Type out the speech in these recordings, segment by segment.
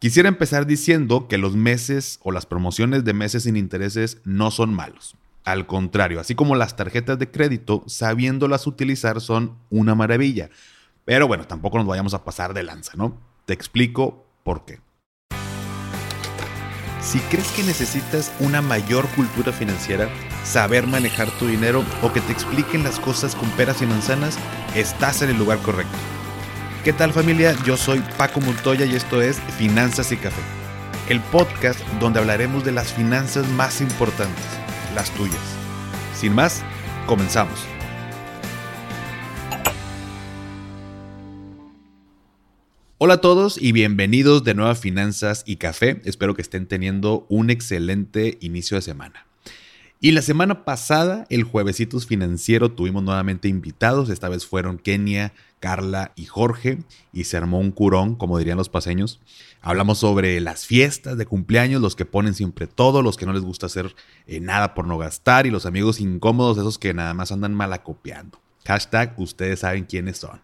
Quisiera empezar diciendo que los meses o las promociones de meses sin intereses no son malos. Al contrario, así como las tarjetas de crédito, sabiéndolas utilizar son una maravilla. Pero bueno, tampoco nos vayamos a pasar de lanza, ¿no? Te explico por qué. Si crees que necesitas una mayor cultura financiera, saber manejar tu dinero o que te expliquen las cosas con peras y manzanas, estás en el lugar correcto. ¿Qué tal familia? Yo soy Paco Montoya y esto es Finanzas y Café, el podcast donde hablaremos de las finanzas más importantes, las tuyas. Sin más, comenzamos. Hola a todos y bienvenidos de nuevo a Finanzas y Café. Espero que estén teniendo un excelente inicio de semana. Y la semana pasada, el juevesitos financiero, tuvimos nuevamente invitados. Esta vez fueron Kenia, Carla y Jorge. Y se armó un curón, como dirían los paseños. Hablamos sobre las fiestas de cumpleaños, los que ponen siempre todo, los que no les gusta hacer eh, nada por no gastar y los amigos incómodos, esos que nada más andan malacopiando. Hashtag, ustedes saben quiénes son.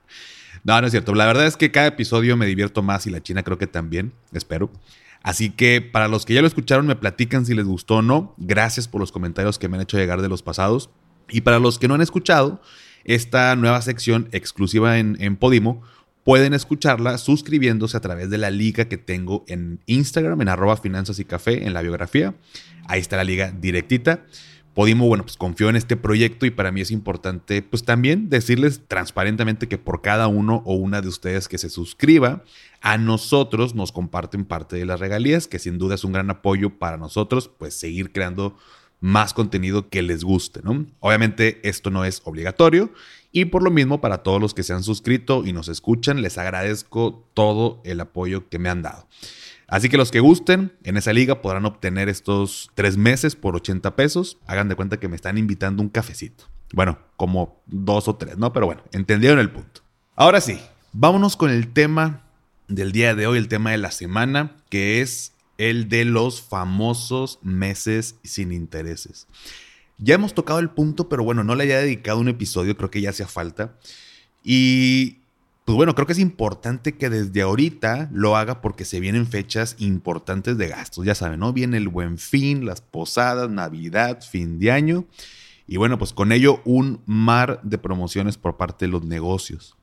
No, no es cierto. La verdad es que cada episodio me divierto más y la China creo que también, espero. Así que para los que ya lo escucharon, me platican si les gustó o no. Gracias por los comentarios que me han hecho llegar de los pasados. Y para los que no han escuchado esta nueva sección exclusiva en, Podimo, pueden escucharla suscribiéndose a través de la liga que tengo en Instagram, en arroba finanzas y café, en la biografía. Ahí está la liga directita. Podimo, bueno, pues confió en este proyecto y para mí es importante, pues también decirles transparentemente que por cada uno o una de ustedes que se suscriba, a nosotros nos comparten parte de las regalías, que sin duda es un gran apoyo para nosotros, pues seguir creando más contenido que les guste, ¿no? Obviamente esto no es obligatorio y por lo mismo para todos los que se han suscrito y nos escuchan, les agradezco todo el apoyo que me han dado. Así que los que gusten en esa liga podrán obtener estos tres meses por 80 pesos. Hagan de cuenta que me están invitando un cafecito. Bueno, como dos o tres, ¿no? Pero bueno, entendieron el punto. Ahora sí, vámonos con el tema del día de hoy, el tema de la semana, que es el de los famosos meses sin intereses. Ya hemos tocado el punto, pero bueno, no le haya dedicado un episodio, creo que ya hacía falta. Y pues bueno, creo que es importante que desde ahorita lo haga porque se vienen fechas importantes de gastos. Ya saben, ¿no? Viene el buen fin, las posadas, Navidad, fin de año. Y bueno, pues con ello un mar de promociones por parte de los negocios.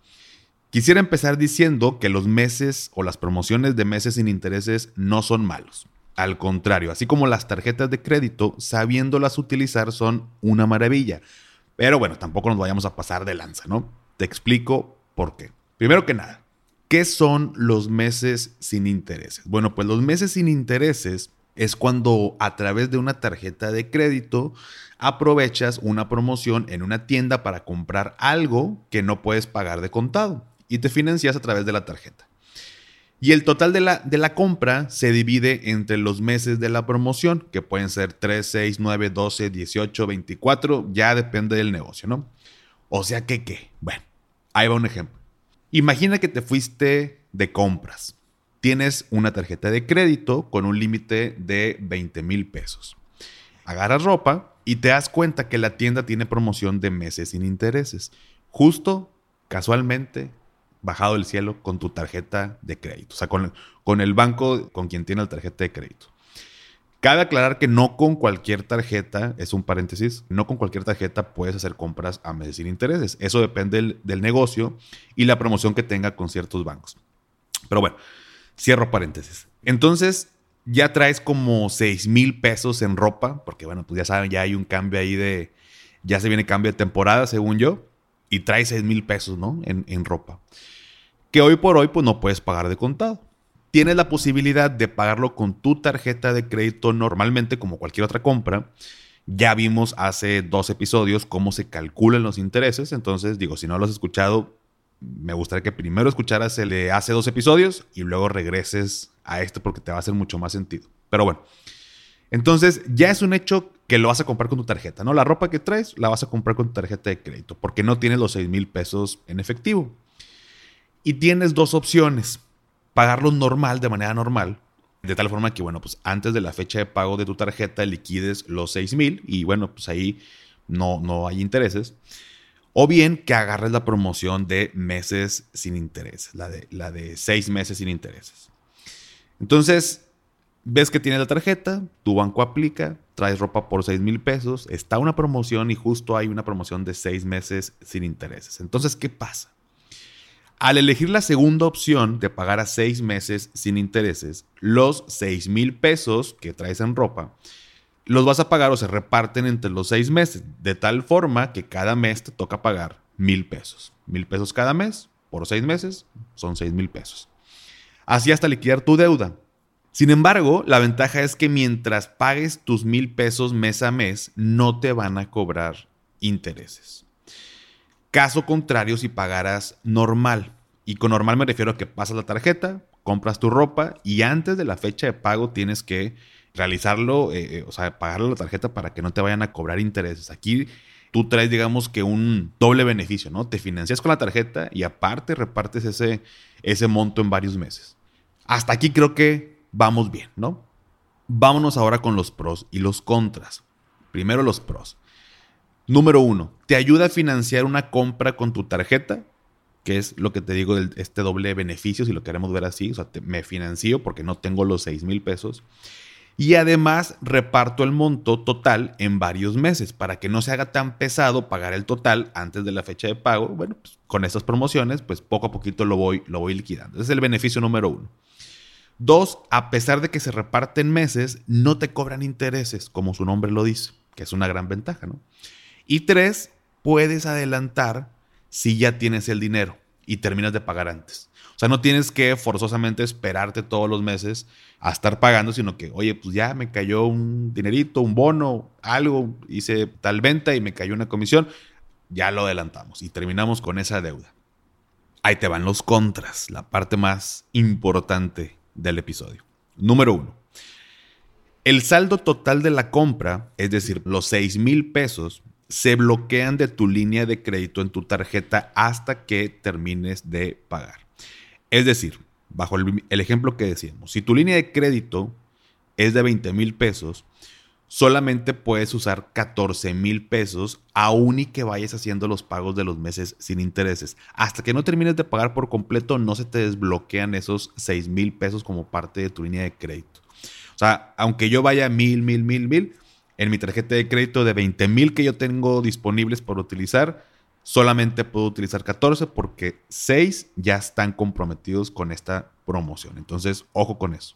Quisiera empezar diciendo que los meses o las promociones de meses sin intereses no son malos. Al contrario, así como las tarjetas de crédito, sabiéndolas utilizar son una maravilla. Pero bueno, tampoco nos vayamos a pasar de lanza, ¿no? Te explico por qué. Primero que nada, ¿qué son los meses sin intereses? Bueno, pues los meses sin intereses es cuando a través de una tarjeta de crédito aprovechas una promoción en una tienda para comprar algo que no puedes pagar de contado y te financias a través de la tarjeta. Y el total de la, de la compra se divide entre los meses de la promoción, que pueden ser 3, 6, 9, 12, 18, 24, ya depende del negocio, ¿no? O sea que, ¿qué? Bueno, ahí va un ejemplo. Imagina que te fuiste de compras. Tienes una tarjeta de crédito con un límite de 20 mil pesos. Agarras ropa y te das cuenta que la tienda tiene promoción de meses sin intereses. Justo, casualmente, bajado del cielo con tu tarjeta de crédito. O sea, con, con el banco con quien tiene la tarjeta de crédito. Cabe aclarar que no con cualquier tarjeta, es un paréntesis, no con cualquier tarjeta puedes hacer compras a meses sin intereses. Eso depende del, negocio y la promoción que tenga con ciertos bancos. Pero bueno, cierro paréntesis. Entonces, ya traes como 6 mil pesos en ropa, porque bueno, pues ya saben, ya hay un cambio ahí de, ya se viene cambio de temporada, según yo, y traes 6 mil pesos, ¿no? En, en ropa. Que hoy por hoy, pues no puedes pagar de contado tienes la posibilidad de pagarlo con tu tarjeta de crédito normalmente como cualquier otra compra. Ya vimos hace dos episodios cómo se calculan los intereses, entonces digo, si no lo has escuchado, me gustaría que primero escucharas el hace dos episodios y luego regreses a este porque te va a hacer mucho más sentido. Pero bueno, entonces ya es un hecho que lo vas a comprar con tu tarjeta, ¿no? La ropa que traes la vas a comprar con tu tarjeta de crédito porque no tienes los 6 mil pesos en efectivo. Y tienes dos opciones. Pagarlo normal, de manera normal, de tal forma que, bueno, pues antes de la fecha de pago de tu tarjeta liquides los 6 mil y, bueno, pues ahí no, no hay intereses. O bien que agarres la promoción de meses sin intereses, la de, la de seis meses sin intereses. Entonces, ves que tienes la tarjeta, tu banco aplica, traes ropa por 6 mil pesos, está una promoción y justo hay una promoción de seis meses sin intereses. Entonces, ¿qué pasa? Al elegir la segunda opción de pagar a seis meses sin intereses, los 6 mil pesos que traes en ropa, los vas a pagar o se reparten entre los seis meses, de tal forma que cada mes te toca pagar mil pesos. Mil pesos cada mes, por seis meses, son seis mil pesos. Así hasta liquidar tu deuda. Sin embargo, la ventaja es que mientras pagues tus mil pesos mes a mes, no te van a cobrar intereses. Caso contrario, si pagaras normal. Y con normal me refiero a que pasas la tarjeta, compras tu ropa y antes de la fecha de pago tienes que realizarlo, eh, eh, o sea, pagarle la tarjeta para que no te vayan a cobrar intereses. Aquí tú traes, digamos que un doble beneficio, ¿no? Te financias con la tarjeta y aparte repartes ese, ese monto en varios meses. Hasta aquí creo que vamos bien, ¿no? Vámonos ahora con los pros y los contras. Primero los pros. Número uno, te ayuda a financiar una compra con tu tarjeta, que es lo que te digo de este doble beneficio, si lo queremos ver así. O sea, me financio porque no tengo los 6 mil pesos. Y además reparto el monto total en varios meses para que no se haga tan pesado pagar el total antes de la fecha de pago. Bueno, pues, con estas promociones, pues poco a poquito lo voy, lo voy liquidando. Ese es el beneficio número uno. Dos, a pesar de que se reparten meses, no te cobran intereses, como su nombre lo dice, que es una gran ventaja, ¿no? Y tres, puedes adelantar si ya tienes el dinero y terminas de pagar antes. O sea, no tienes que forzosamente esperarte todos los meses a estar pagando, sino que, oye, pues ya me cayó un dinerito, un bono, algo, hice tal venta y me cayó una comisión, ya lo adelantamos y terminamos con esa deuda. Ahí te van los contras, la parte más importante del episodio. Número uno. El saldo total de la compra, es decir, los 6 mil pesos, se bloquean de tu línea de crédito en tu tarjeta hasta que termines de pagar. Es decir, bajo el, ejemplo que decíamos, si tu línea de crédito es de 20 mil pesos, solamente puedes usar 14 mil pesos aún y que vayas haciendo los pagos de los meses sin intereses. Hasta que no termines de pagar por completo, no se te desbloquean esos 6 mil pesos como parte de tu línea de crédito. O sea, aunque yo vaya mil, mil, mil, mil, en mi tarjeta de crédito de 20 mil que yo tengo disponibles por utilizar, solamente puedo utilizar 14 porque 6 ya están comprometidos con esta promoción. Entonces, ojo con eso.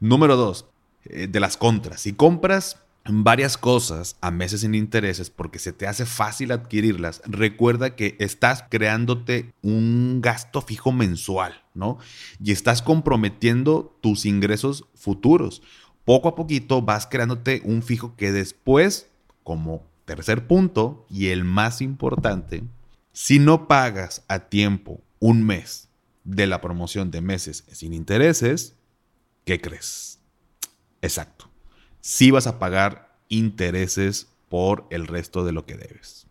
Número 2 eh, de las contras. Si compras varias cosas a meses sin intereses porque se te hace fácil adquirirlas, recuerda que estás creándote un gasto fijo mensual, ¿no? Y estás comprometiendo tus ingresos futuros. Poco a poquito vas creándote un fijo que después, como tercer punto y el más importante, si no pagas a tiempo un mes de la promoción de meses sin intereses, ¿qué crees? Exacto. Si vas a pagar intereses por el resto de lo que debes.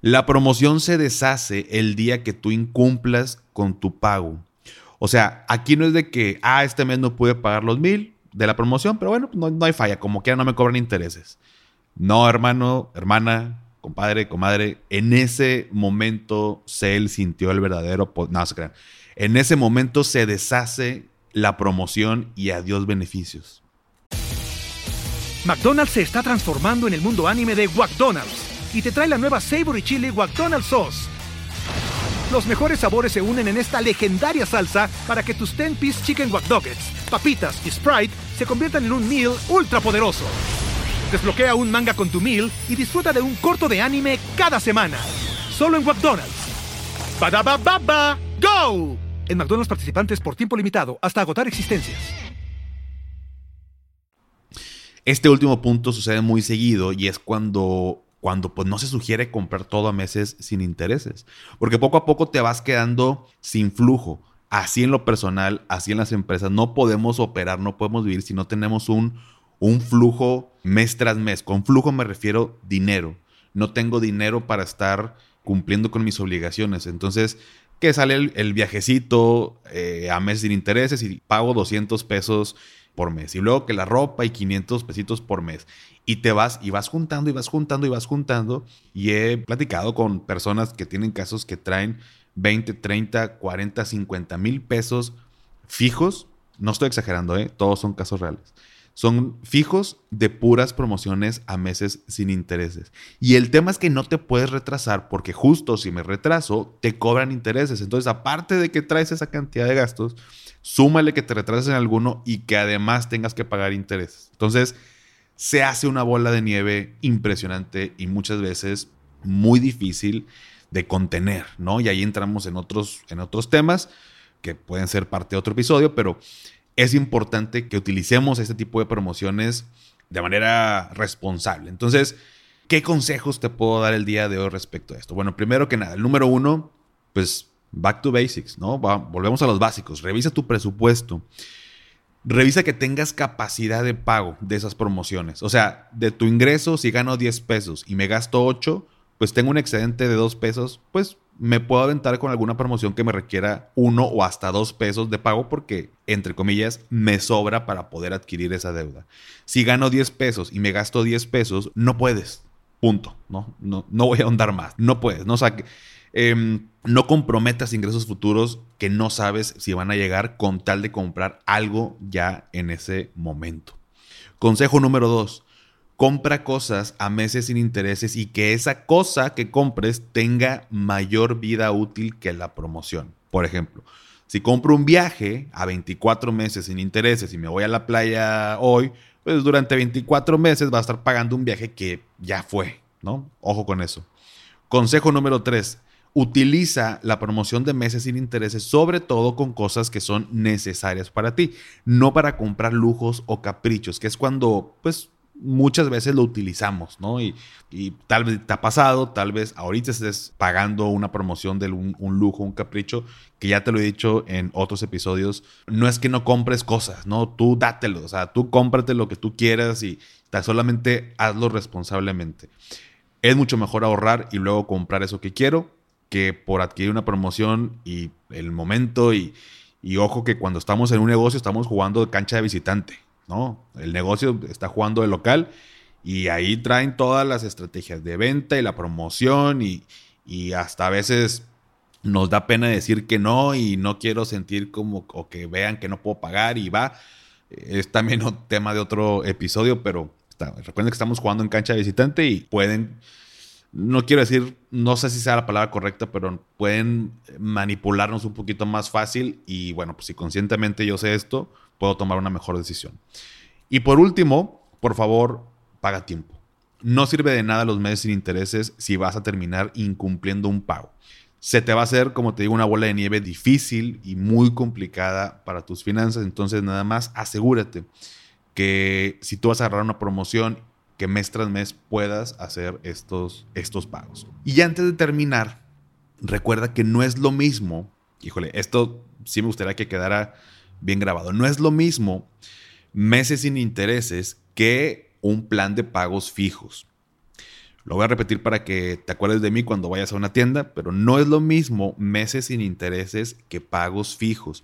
La promoción se deshace el día que tú incumplas con tu pago. O sea, aquí no es de que, ah, este mes no pude pagar los mil de la promoción, pero bueno, no, no hay falla, como quiera no me cobran intereses. No, hermano, hermana, compadre, comadre, en ese momento él sintió el verdadero... No. En ese momento se deshace la promoción y adiós beneficios. McDonald's se está transformando en el mundo anime de McDonald's y te trae la nueva Savory Chili McDonald's Sauce. Los mejores sabores se unen en esta legendaria salsa para que tus 10-piece chicken wack papitas y Sprite se conviertan en un meal ultra poderoso. Desbloquea un manga con tu meal y disfruta de un corto de anime cada semana. Solo en McDonald's. ba baba go! En McDonald's participantes por tiempo limitado hasta agotar existencias. Este último punto sucede muy seguido y es cuando cuando pues no se sugiere comprar todo a meses sin intereses, porque poco a poco te vas quedando sin flujo. Así en lo personal, así en las empresas, no podemos operar, no podemos vivir si no tenemos un, un flujo mes tras mes. Con flujo me refiero dinero. No tengo dinero para estar cumpliendo con mis obligaciones. Entonces, que sale el, viajecito eh, a mes sin intereses y pago 200 pesos por mes. Y luego que la ropa y 500 pesitos por mes. Y te vas y vas juntando y vas juntando y vas juntando. Y he platicado con personas que tienen casos que traen 20, 30, 40, 50 mil pesos fijos. No estoy exagerando, ¿eh? todos son casos reales son fijos de puras promociones a meses sin intereses. Y el tema es que no te puedes retrasar porque justo si me retraso, te cobran intereses. Entonces, aparte de que traes esa cantidad de gastos, súmale que te retrases en alguno y que además tengas que pagar intereses. Entonces, se hace una bola de nieve impresionante y muchas veces muy difícil de contener, ¿no? Y ahí entramos en otros, en otros temas que pueden ser parte de otro episodio, pero es importante que utilicemos este tipo de promociones de manera responsable. Entonces, ¿qué consejos te puedo dar el día de hoy respecto a esto? Bueno, primero que nada, el número uno, pues back to basics, ¿no? volvemos a los básicos. Revisa tu presupuesto. Revisa que tengas capacidad de pago de esas promociones. O sea, de tu ingreso, si gano 10 pesos y me gasto 8, pues tengo un excedente de 2 pesos, pues me puedo aventar con alguna promoción que me requiera uno o hasta dos pesos de pago porque, entre comillas, me sobra para poder adquirir esa deuda. Si gano 10 pesos y me gasto 10 pesos, no puedes. Punto. No, no, no voy a ahondar más. No puedes. No, em, no comprometas ingresos futuros que no sabes si van a llegar con tal de comprar algo ya en ese momento. Consejo número dos compra cosas a meses sin intereses y que esa cosa que compres tenga mayor vida útil que la promoción. Por ejemplo, si compro un viaje a 24 meses sin intereses y me voy a la playa hoy, pues durante 24 meses va a estar pagando un viaje que ya fue, ¿no? Ojo con eso. Consejo número 3. Utiliza la promoción de meses sin intereses, sobre todo con cosas que son necesarias para ti, no para comprar lujos o caprichos, que es cuando, pues, muchas veces lo utilizamos, ¿no? Y, tal vez te ha pasado, tal vez ahorita estés pagando una promoción de un, lujo, un capricho, que ya te lo he dicho en otros episodios, no es que no compres cosas, ¿no? Tú dátelo, o sea, tú cómprate lo que tú quieras y solamente hazlo responsablemente. Es mucho mejor ahorrar y luego comprar eso que quiero que por adquirir una promoción y el momento y, y ojo que cuando estamos en un negocio estamos jugando de cancha de visitante. ¿no? El negocio está jugando de local y ahí traen todas las estrategias de venta y la promoción y, hasta a veces nos da pena decir que no y no quiero sentir como o que vean que no puedo pagar y va. Es también un tema de otro episodio, pero recuerden que estamos jugando en cancha de visitante y pueden, no quiero decir, no sé si sea la palabra correcta, pero pueden manipularnos un poquito más fácil y bueno, pues si conscientemente yo sé esto, puedo tomar una mejor decisión. Y por último, por favor, paga tiempo. No sirve de nada los meses sin intereses si vas a terminar incumpliendo un pago. Se te va a hacer, como te digo, una bola de nieve difícil y muy complicada para tus finanzas. Entonces, nada más asegúrate que si tú vas a agarrar una promoción, que mes tras mes puedas hacer estos, estos pagos. Y antes de terminar, recuerda que no es lo mismo, híjole, esto sí me gustaría que quedara bien grabado. No es lo mismo meses sin intereses que un plan de pagos fijos. Lo voy a repetir para que te acuerdes de mí cuando vayas a una tienda, pero no es lo mismo meses sin intereses que pagos fijos.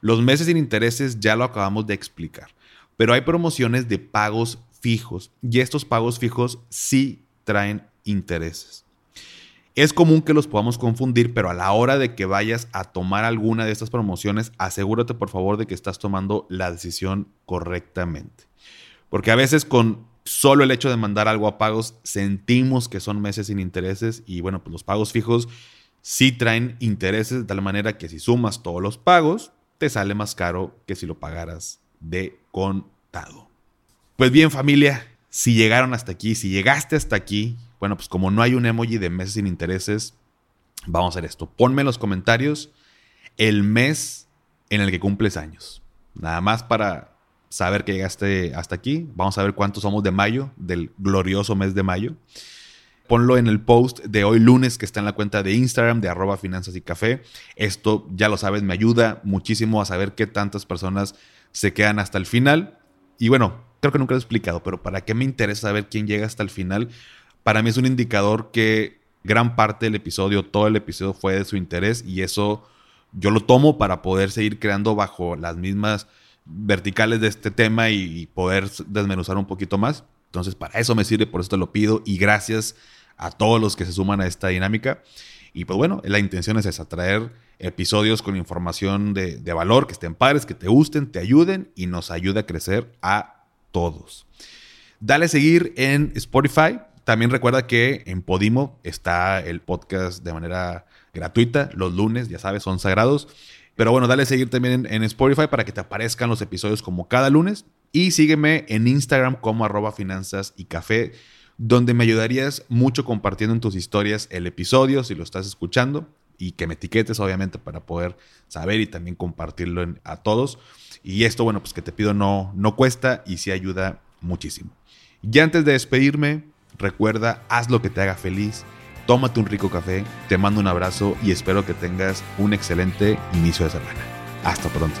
Los meses sin intereses ya lo acabamos de explicar, pero hay promociones de pagos fijos y estos pagos fijos sí traen intereses. Es común que los podamos confundir, pero a la hora de que vayas a tomar alguna de estas promociones, asegúrate por favor de que estás tomando la decisión correctamente. Porque a veces con solo el hecho de mandar algo a pagos sentimos que son meses sin intereses y bueno, pues los pagos fijos sí traen intereses de tal manera que si sumas todos los pagos, te sale más caro que si lo pagaras de contado. Pues bien familia, si llegaron hasta aquí, si llegaste hasta aquí, bueno, pues como no hay un emoji de meses sin intereses, vamos a hacer esto. Ponme en los comentarios el mes en el que cumples años. Nada más para saber que llegaste hasta aquí. Vamos a ver cuántos somos de mayo, del glorioso mes de mayo. ponlo en el post de hoy lunes que está en la cuenta de Instagram de arroba finanzas y café. Esto, ya lo sabes, me ayuda muchísimo a saber qué tantas personas se quedan hasta el final. Y bueno, creo que nunca lo he explicado, pero ¿para qué me interesa saber quién llega hasta el final? Para mí es un indicador que gran parte del episodio, todo el episodio fue de su interés y eso yo lo tomo para poder seguir creando bajo las mismas verticales de este tema y, poder desmenuzar un poquito más. Entonces, para eso me sirve, por eso te lo pido y gracias a todos los que se suman a esta dinámica. Y pues bueno, la intención es esa, traer episodios con información de, de valor, que estén padres, que te gusten, te ayuden y nos ayude a crecer a todos. Dale a seguir en Spotify. También recuerda que en Podimo está el podcast de manera gratuita. Los lunes, ya sabes, son sagrados. Pero bueno, dale a seguir también en, Spotify para que te aparezcan los episodios como cada lunes. Y sígueme en Instagram como arroba finanzas y café, donde me ayudarías mucho compartiendo en tus historias el episodio si lo estás escuchando y que me etiquetes obviamente para poder saber y también compartirlo a todos. Y esto, bueno, pues que te pido no, no cuesta y sí ayuda muchísimo. Y antes de despedirme, recuerda, haz lo que te haga feliz tómate un rico café, te mando un abrazo y espero que tengas un excelente inicio de semana. Hasta pronto.